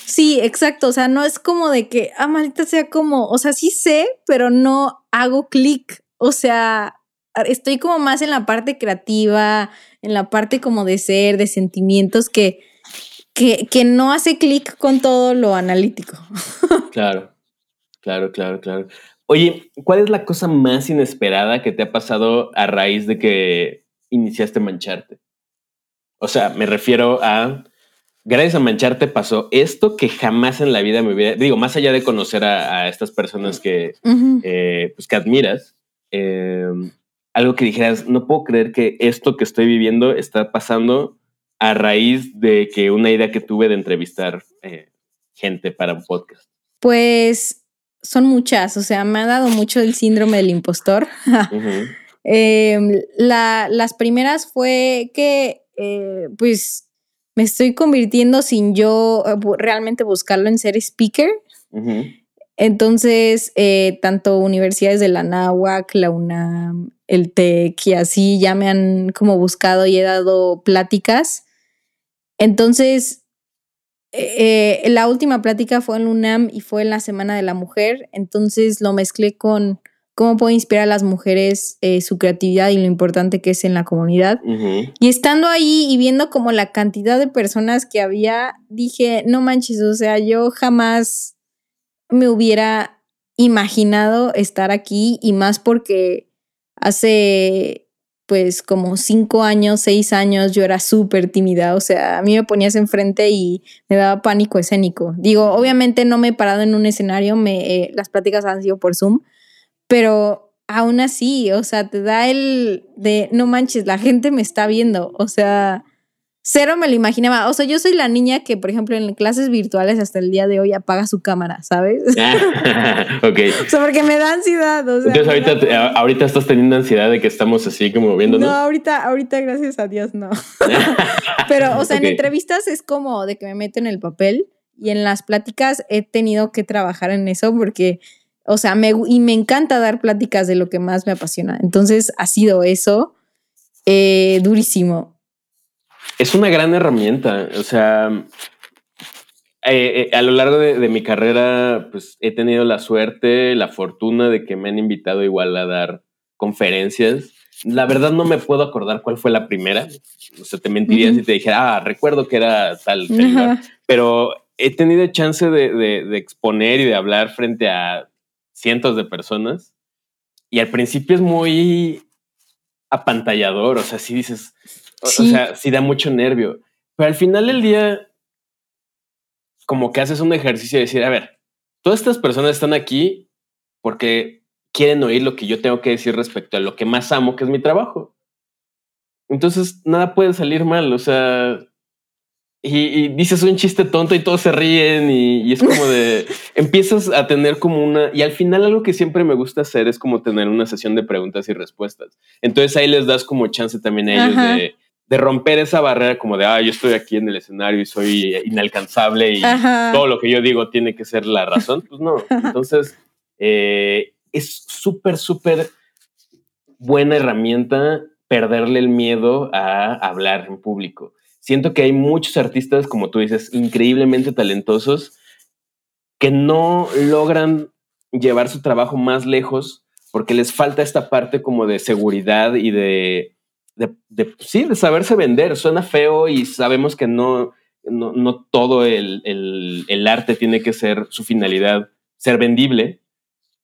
Sí, exacto. O sea, no es como de que, ah, maldita sea como, o sea, sí sé, pero no hago clic. O sea, estoy como más en la parte creativa, en la parte como de ser, de sentimientos que, que, que no hace clic con todo lo analítico. (laughs) Claro, claro, claro, claro. Oye, ¿cuál es la cosa más inesperada que te ha pasado a raíz de que iniciaste mancharte? O sea, me refiero a gracias a Mancharte pasó esto que jamás en la vida me hubiera, digo, más allá de conocer a, estas personas que, eh, pues, que admiras, em, algo que dijeras, no puedo creer que esto que estoy viviendo está pasando a raíz de que una idea que tuve de entrevistar eh, gente para un podcast. Pues son muchas, o sea, me ha dado mucho el síndrome del impostor. (laughs) Em, las primeras fue que, eh, pues, me estoy convirtiendo sin yo eh, realmente buscarlo en ser speaker. Entonces, eh, tanto universidades de la NAWAC, la UNAM, el TEC y así ya me han como buscado y he dado pláticas. Entonces, eh, la última plática fue en UNAM y fue en la Semana de la Mujer. Entonces lo mezclé con cómo puedo inspirar a las mujeres eh, su creatividad y lo importante que es en la comunidad. Y estando ahí y viendo como la cantidad de personas que había, dije, no manches, o sea, yo jamás me hubiera imaginado estar aquí y más porque hace pues como cinco años, seis años, yo era súper tímida. O sea, a mí me ponías enfrente y me daba pánico escénico. Digo, obviamente no me he parado en un escenario, me, eh, las pláticas han sido por Zoom, pero aún así, o sea, te da el de, no manches, la gente me está viendo. O sea, cero me lo imaginaba. O sea, yo soy la niña que, por ejemplo, en clases virtuales hasta el día de hoy apaga su cámara, ¿sabes? (laughs) ok. O sea, porque me da ansiedad. Entonces, ahorita, ahorita estás teniendo ansiedad de que estamos así como viendo. No, ahorita, ahorita, gracias a Dios, no. (laughs) Pero, o sea, en entrevistas es como de que me meto en el papel y en las pláticas he tenido que trabajar en eso porque, o sea, me, y me encanta dar pláticas de lo que más me apasiona. Entonces, ha sido eso eh, durísimo es una gran herramienta. O sea, eh, eh, a lo largo de, mi carrera, pues he tenido la suerte, la fortuna de que me han invitado igual a dar conferencias. La verdad no me puedo acordar cuál fue la primera. O sea, te mentiría si te dijera, ah, recuerdo que era tal, pero he tenido chance de, de, exponer y de hablar frente a cientos de personas. Y al principio es muy apantallador. O sea, si dices, o, sea, sí da mucho nervio. Pero al final del día, como que haces un ejercicio de decir, a ver, todas estas personas están aquí porque quieren oír lo que yo tengo que decir respecto a lo que más amo, que es mi trabajo. Entonces, nada puede salir mal. O sea, y, dices un chiste tonto y todos se ríen y, es como de (laughs) empiezas a tener como una y al final algo que siempre me gusta hacer es como tener una sesión de preguntas y respuestas. Entonces ahí les das como chance también a ellos de de romper esa barrera como de, ah, yo estoy aquí en el escenario y soy inalcanzable y todo lo que yo digo tiene que ser la razón. Pues no. (laughs) Entonces, eh, es súper, súper buena herramienta perderle el miedo a hablar en público. Siento que hay muchos artistas, como tú dices, increíblemente talentosos que no logran llevar su trabajo más lejos porque les falta esta parte como de seguridad y de de, sí, de saberse vender. Suena feo y sabemos que no, no, todo el, arte tiene que ser su finalidad, ser vendible.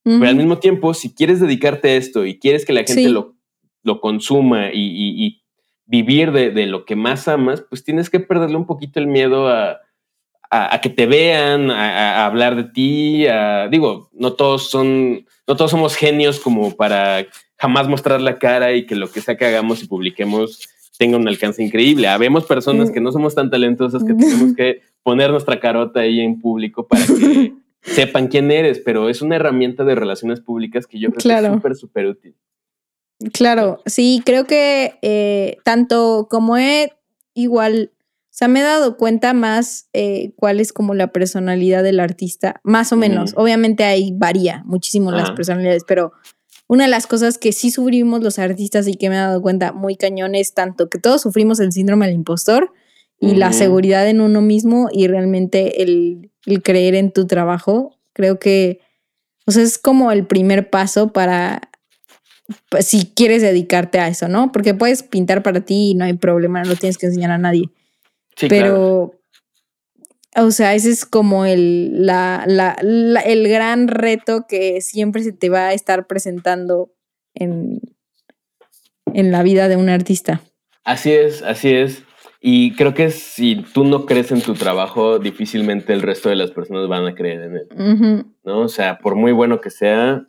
Pero al mismo tiempo, si quieres dedicarte a esto y quieres que la gente lo, lo, consuma y, vivir de, lo que más amas, pues tienes que perderle un poquito el miedo a, que te vean, a, hablar de ti. digo, no todos son, no todos somos genios como para jamás mostrar la cara y que lo que sea que hagamos y publiquemos tenga un alcance increíble. Habemos personas que no somos tan talentosas que tenemos que poner nuestra carota ahí en público para que (laughs) sepan quién eres, pero es una herramienta de relaciones públicas que yo creo que es súper, súper útil. Claro, sí, creo que eh, tanto como he igual, o sea, me he dado cuenta más eh, cuál es como la personalidad del artista, más o menos. Obviamente ahí varía muchísimo las personalidades, pero una de las cosas que sí sufrimos los artistas y que me he dado cuenta muy cañón es tanto que todos sufrimos el síndrome del impostor y la seguridad en uno mismo y realmente el, creer en tu trabajo. Creo que o sea, es como el primer paso para pues, si quieres dedicarte a eso, ¿no? Porque puedes pintar para ti y no hay problema, no lo tienes que enseñar a nadie. Sí, Pero o sea, ese es como el, la, la, el gran reto que siempre se te va a estar presentando en, en la vida de un artista. Así es, así es. Y creo que si tú no crees en tu trabajo, difícilmente el resto de las personas van a creer en él. ¿No? O sea, por muy bueno que sea,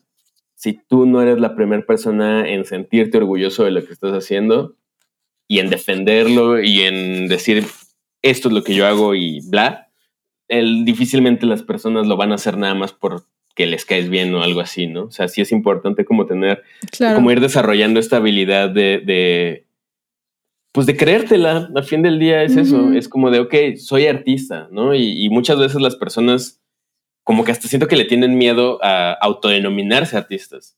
si tú no eres la primera persona en sentirte orgulloso de lo que estás haciendo y en defenderlo y en decir esto es lo que yo hago y bla, el, difícilmente las personas lo van a hacer nada más porque les caes bien o algo así, ¿no? O sea, sí es importante como tener, como ir desarrollando esta habilidad de pues de creértela, al fin del día es eso, es como de, ok, soy artista, ¿no? Y, muchas veces las personas como que hasta siento que le tienen miedo a autodenominarse artistas.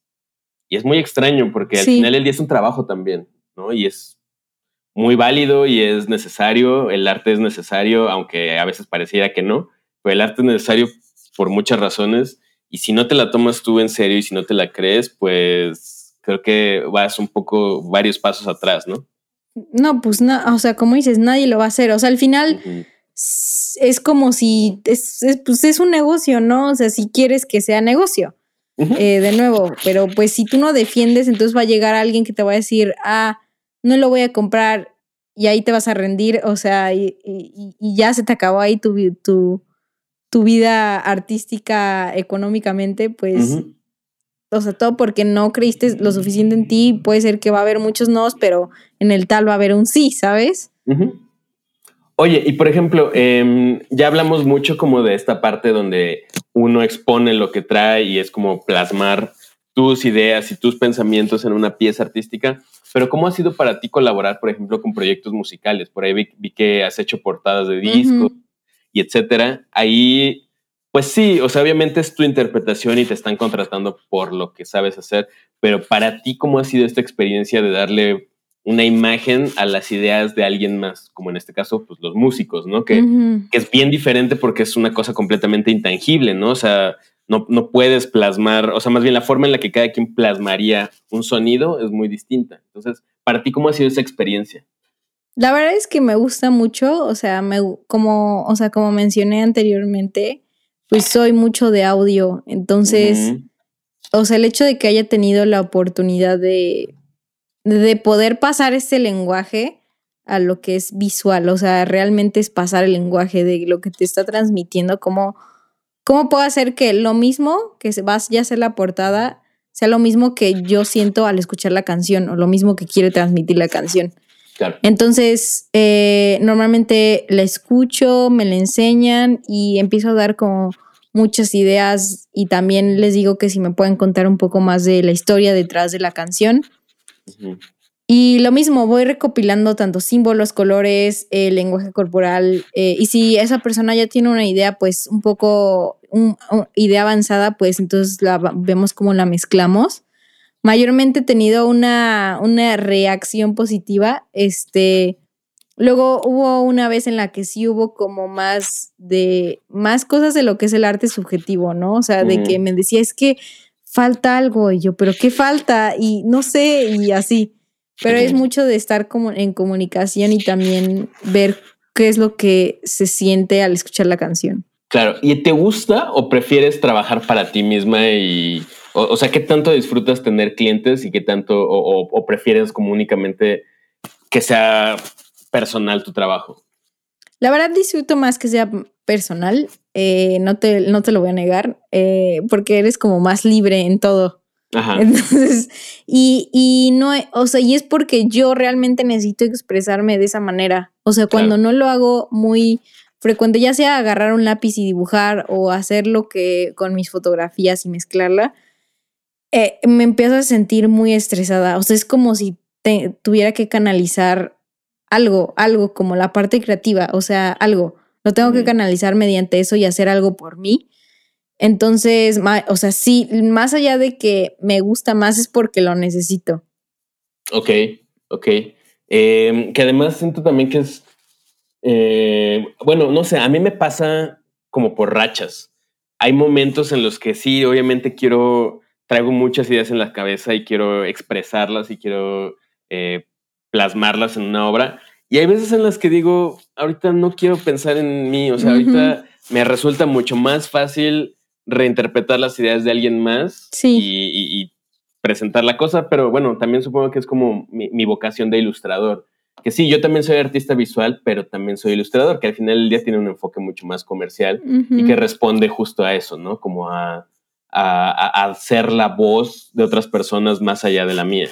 Y es muy extraño porque al final el día es un trabajo también, ¿no? Y es muy válido y es necesario, el arte es necesario, aunque a veces pareciera que no, pero el arte es necesario por muchas razones y si no te la tomas tú en serio y si no te la crees, pues creo que vas un poco varios pasos atrás, ¿no? No, pues no, o sea, como dices, nadie lo va a hacer. O sea, al final es como si es, pues es un negocio, ¿no? O sea, si quieres que sea negocio. Eh, de nuevo, pero pues si tú no defiendes, entonces va a llegar alguien que te va a decir, ah, no lo voy a comprar y ahí te vas a rendir, o sea, y, ya se te acabó ahí tu, tu, tu vida artística económicamente, pues o sea, todo porque no creíste lo suficiente en ti, puede ser que va a haber muchos nos, pero en el tal va a haber un sí, ¿sabes? Oye, y por ejemplo, em, ya hablamos mucho como de esta parte donde uno expone lo que trae y es como plasmar tus ideas y tus pensamientos en una pieza artística, pero ¿cómo ha sido para ti colaborar, por ejemplo, con proyectos musicales? Por ahí vi, que has hecho portadas de discos y etcétera. Ahí pues sí, o sea, obviamente es tu interpretación y te están contratando por lo que sabes hacer, pero para ti, ¿cómo ha sido esta experiencia de darle una imagen a las ideas de alguien más, como en este caso, pues los músicos, ¿no? Que, es bien diferente porque es una cosa completamente intangible, ¿no? O sea, no, no, puedes plasmar, o sea, más bien la forma en la que cada quien plasmaría un sonido es muy distinta. Entonces, para ti, ¿cómo ha sido esa experiencia? La verdad es que me gusta mucho, o sea, me, como, o sea, como mencioné anteriormente, pues soy mucho de audio. Entonces, o sea, el hecho de que haya tenido la oportunidad de, de poder pasar este lenguaje a lo que es visual, o sea, realmente es pasar el lenguaje de lo que te está transmitiendo, como, ¿cómo puedo hacer que lo mismo que vas ya a hacer la portada sea lo mismo que yo siento al escuchar la canción o lo mismo que quiere transmitir la canción? Entonces, eh, normalmente la escucho, me la enseñan y empiezo a dar como muchas ideas y también les digo que si me pueden contar un poco más de la historia detrás de la canción. Y lo mismo, voy recopilando tanto símbolos, colores, el lenguaje corporal. Eh, y si esa persona ya tiene una idea, pues un poco, una idea avanzada, pues entonces la vemos como la mezclamos mayormente he tenido una, una reacción positiva. Este, luego hubo una vez en la que sí hubo como más de, más cosas de lo que es el arte subjetivo, ¿no? O sea, de que me decía, es que falta algo, y yo, pero ¿qué falta? Y no sé, y así. Pero es mucho de estar como en comunicación y también ver qué es lo que se siente al escuchar la canción. Claro, ¿y te gusta o prefieres trabajar para ti misma y o, sea, ¿qué tanto disfrutas tener clientes y qué tanto, o, prefieres como únicamente que sea personal tu trabajo? La verdad disfruto más que sea personal, eh, no, te, no te lo voy a negar, eh, porque eres como más libre en todo. Ajá. (laughs) Entonces, y, y no, o sea, y es porque yo realmente necesito expresarme de esa manera. O sea, cuando no lo hago muy frecuente, ya sea agarrar un lápiz y dibujar o hacer lo que con mis fotografías y mezclarla, eh, me empiezo a sentir muy estresada. O sea, es como si tuviera que canalizar algo, algo como la parte creativa, o sea, algo. Lo tengo que canalizar mediante eso y hacer algo por mí. Entonces, o sea, sí, más allá de que me gusta más es porque lo necesito. Ok, ok. Em, que además siento también que es, eh, bueno, no sé, a mí me pasa como por rachas. Hay momentos en los que sí, obviamente quiero traigo muchas ideas en la cabeza y quiero expresarlas y quiero eh, plasmarlas en una obra. Y hay veces en las que digo, ahorita no quiero pensar en mí, o sea, ahorita me resulta mucho más fácil reinterpretar las ideas de alguien más y, presentar la cosa, pero bueno, también supongo que es como mi, vocación de ilustrador. que sí, yo también soy artista visual, pero también soy ilustrador, que al final del día tiene un enfoque mucho más comercial y que responde justo a eso, ¿no? Como a, a, ser la voz de otras personas más allá de la mía.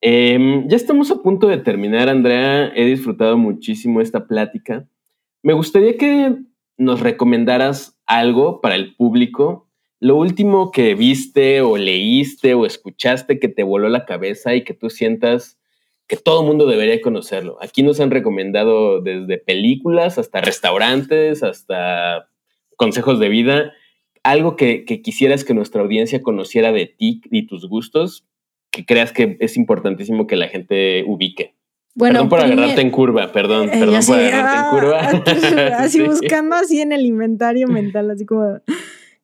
Em, ya estamos a punto de terminar, Andrea. He disfrutado muchísimo esta plática. Me gustaría que nos recomendaras algo para el público. Lo último que viste o leíste o escuchaste que te voló la cabeza y que tú sientas que todo el mundo debería conocerlo. Aquí nos han recomendado desde películas hasta restaurantes, hasta consejos de vida. Algo que, que quisieras que nuestra audiencia conociera de ti y tus gustos, que creas que es importantísimo que la gente ubique. Bueno, perdón por agarrarte en curva, perdón, eh, perdón por agarrarte en curva. (laughs) Así (laughs) buscando así en el inventario mental, así como...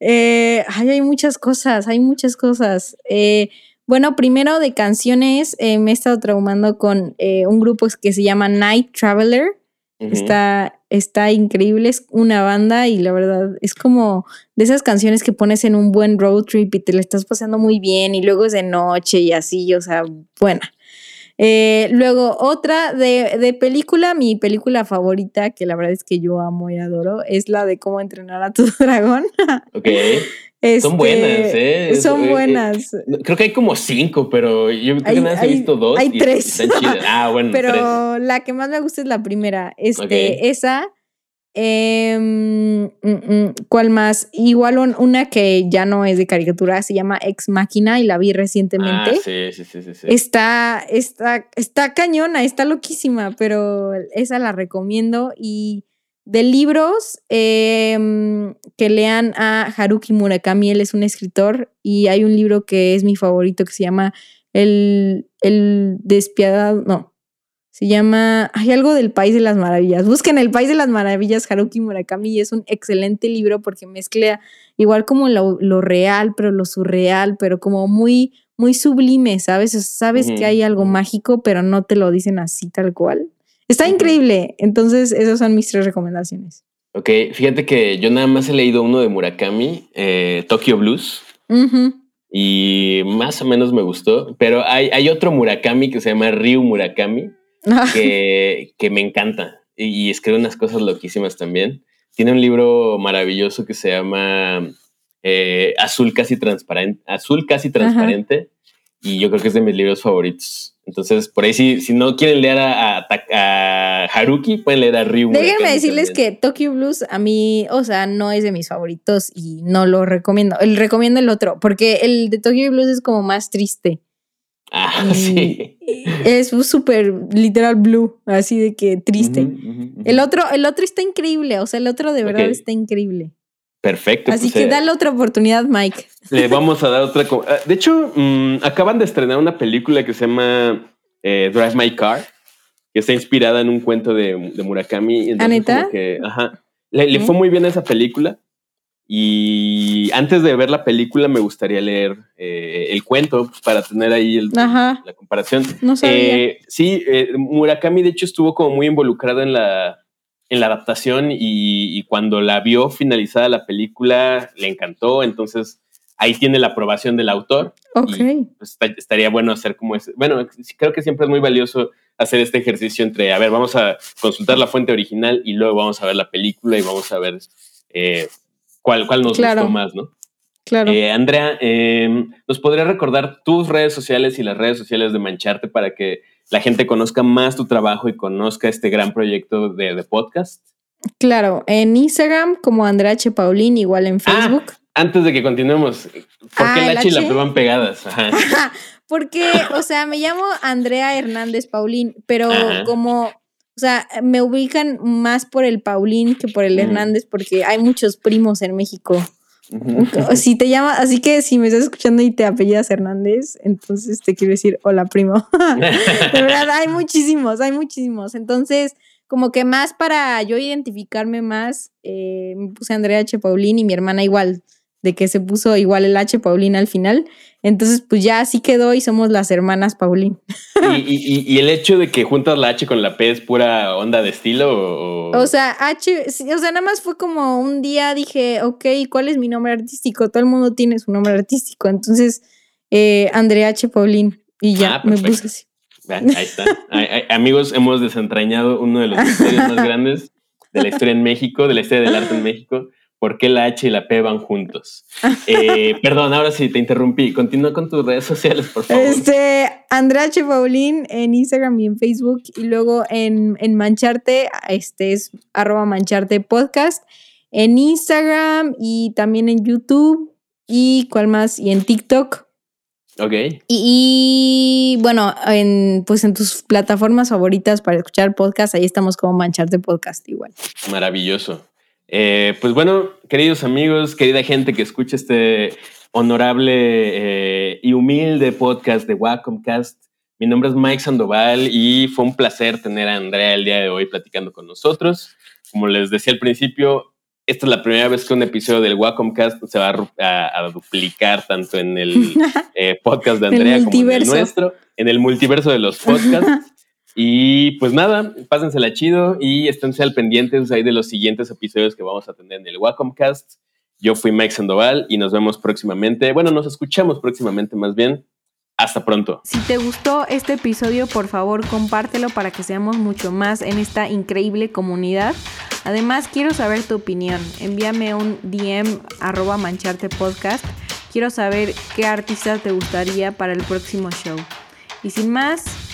Eh, ay, hay muchas cosas, hay muchas cosas. Eh, bueno, primero de canciones, me he estado traumando con un grupo que se llama Night Traveler. Está, está increíble, es una banda y la verdad es como de esas canciones que pones en un buen road trip y te la estás pasando muy bien y luego es de noche y así, o sea, buena. Eh, luego, otra de, de, película, mi película favorita, que la verdad es que yo amo y adoro, es la de cómo entrenar a tu (laughs) dragón. Ok. Son buenas, este, ¿eh? Son eh, buenas. creo que hay como cinco, pero yo creo que nada más he visto dos. Hay tres. (laughs) Ah, bueno. Pero la que más me gusta es la primera. Este, esa. Em, mm, mm, ¿Cuál más? Igual una que ya no es de caricatura, se llama Ex Máquina y la vi recientemente. Ah, sí, sí, sí, sí, Está, está, está cañona, está loquísima, pero esa la recomiendo. Y de libros, em, que lean a Haruki Murakami, él es un escritor y hay un libro que es mi favorito que se llama El, el despiadado, no, se llama, hay algo del País de las Maravillas. Busquen El País de las Maravillas, Haruki Murakami, y es un excelente libro porque mezcla igual como lo, real, pero lo surreal, pero como muy, muy sublime, ¿sabes? sabes que hay algo mágico, pero no te lo dicen así tal cual. Está increíble. Entonces, esas son mis tres recomendaciones. Ok, fíjate que yo nada más he leído uno de Murakami, eh, Tokyo Blues. Y más o menos me gustó, pero hay, hay otro Murakami que se llama Ryu Murakami que, que, me encanta y, escribe unas cosas loquísimas también. Tiene un libro maravilloso que se llama eh, Azul casi transparente, Azul casi transparente y yo creo que es de mis libros favoritos. Entonces, por ahí, si, si no quieren leer a, Haruki, pueden leer a Ryu. Déjenme decirles que Tokyo Blues a mí, o sea, no es de mis favoritos y no lo recomiendo. El recomiendo el otro, porque el de Tokyo Blues es como más triste. Ah, (laughs) sí. Es súper literal blue, así de que triste. El otro, el otro está increíble, o sea, el otro de verdad está increíble. Perfecto. Así pues, que eh, dale otra oportunidad, Mike. Le vamos a dar otra. Ah, de hecho, mm, acaban de estrenar una película que se llama eh, Drive My Car, que está inspirada en un cuento de, Murakami. ¿Aneta? ¿Ah, ajá. Le, fue muy bien esa película. Y antes de ver la película, me gustaría leer eh, el cuento pues, para tener ahí la comparación. No sabía. sí, Murakami, de hecho, estuvo como muy involucrado en la en la adaptación y, cuando la vio finalizada la película le encantó, entonces ahí tiene la aprobación del autor. Ok. Pues, estaría bueno hacer como ese. Bueno, creo que siempre es muy valioso hacer este ejercicio entre, a ver, vamos a consultar la fuente original y luego vamos a ver la película y vamos a ver eh, cuál, cuál nos gustó más, ¿no? Claro. Eh, Andrea, em, ¿nos podría recordar tus redes sociales y las redes sociales de Mancharte para que la gente conozca más tu trabajo y conozca este gran proyecto de, podcast? Claro, en Instagram como Andrea H. Paulín, igual en ah, Facebook. antes de que continuemos, ¿por qué ah, el H y la P van pegadas? (laughs) Porque, o sea, me llamo Andrea Hernández Paulín, pero como, o sea, me ubican más por el Paulín que por el Hernández porque hay muchos primos en México. (laughs) Si te llama, así que si me estás escuchando y te apellidas Hernández, entonces te quiero decir hola primo. (laughs) de verdad, hay muchísimos, hay muchísimos. Entonces, como que más para yo identificarme más, eh, me puse Andrea H. Paulín y mi hermana igual, de que se puso igual el H. Paulín al final. Entonces, pues ya así quedó y somos las hermanas Paulín. ¿Y, el hecho de que juntas la H con la P es pura onda de estilo? O, sea, H, o sea, nada más fue como un día dije, ok, ¿cuál es mi nombre artístico? Todo el mundo tiene su nombre artístico. Entonces, eh, Andrea H. Paulín. Y ya, ah, me puse así. ahí está. amigos, hemos desentrañado uno de los (laughs) misterios más grandes de la historia en México, de la historia del arte en México. ¿Por qué la H y la P van juntos? Eh, (laughs) perdón, ahora sí te interrumpí. Continúa con tus redes sociales, por favor. Este, Andrea H. Paulín en Instagram y en Facebook. Y luego en, en Mancharte, este es arroba Mancharte Podcast. En Instagram y también en YouTube. ¿Y cuál más? Y en TikTok Ok. Y, bueno, en, pues en tus plataformas favoritas para escuchar podcast, ahí estamos como Mancharte Podcast igual. Maravilloso. Eh, pues bueno, queridos amigos, querida gente que escucha este honorable eh, y humilde podcast de Wacomcast, mi nombre es Mike Sandoval y fue un placer tener a Andrea el día de hoy platicando con nosotros. Como les decía al principio, esta es la primera vez que un episodio del Wacomcast se va a, duplicar tanto en el (laughs) eh, podcast de Andrea como en el nuestro, en el multiverso de los podcasts. (laughs) y pues nada, pásensela chido y esténse al pendientes ahí de los siguientes episodios que vamos a tener en el Wacomcast. Yo fui Mike Sandoval y nos vemos próximamente. Bueno, nos escuchamos próximamente más bien. Hasta pronto. Si te gustó este episodio, por favor compártelo para que seamos mucho más en esta increíble comunidad. Además, quiero saber tu opinión. Envíame un DM arroba mancharte podcast. Quiero saber qué artista te gustaría para el próximo show. Y sin más,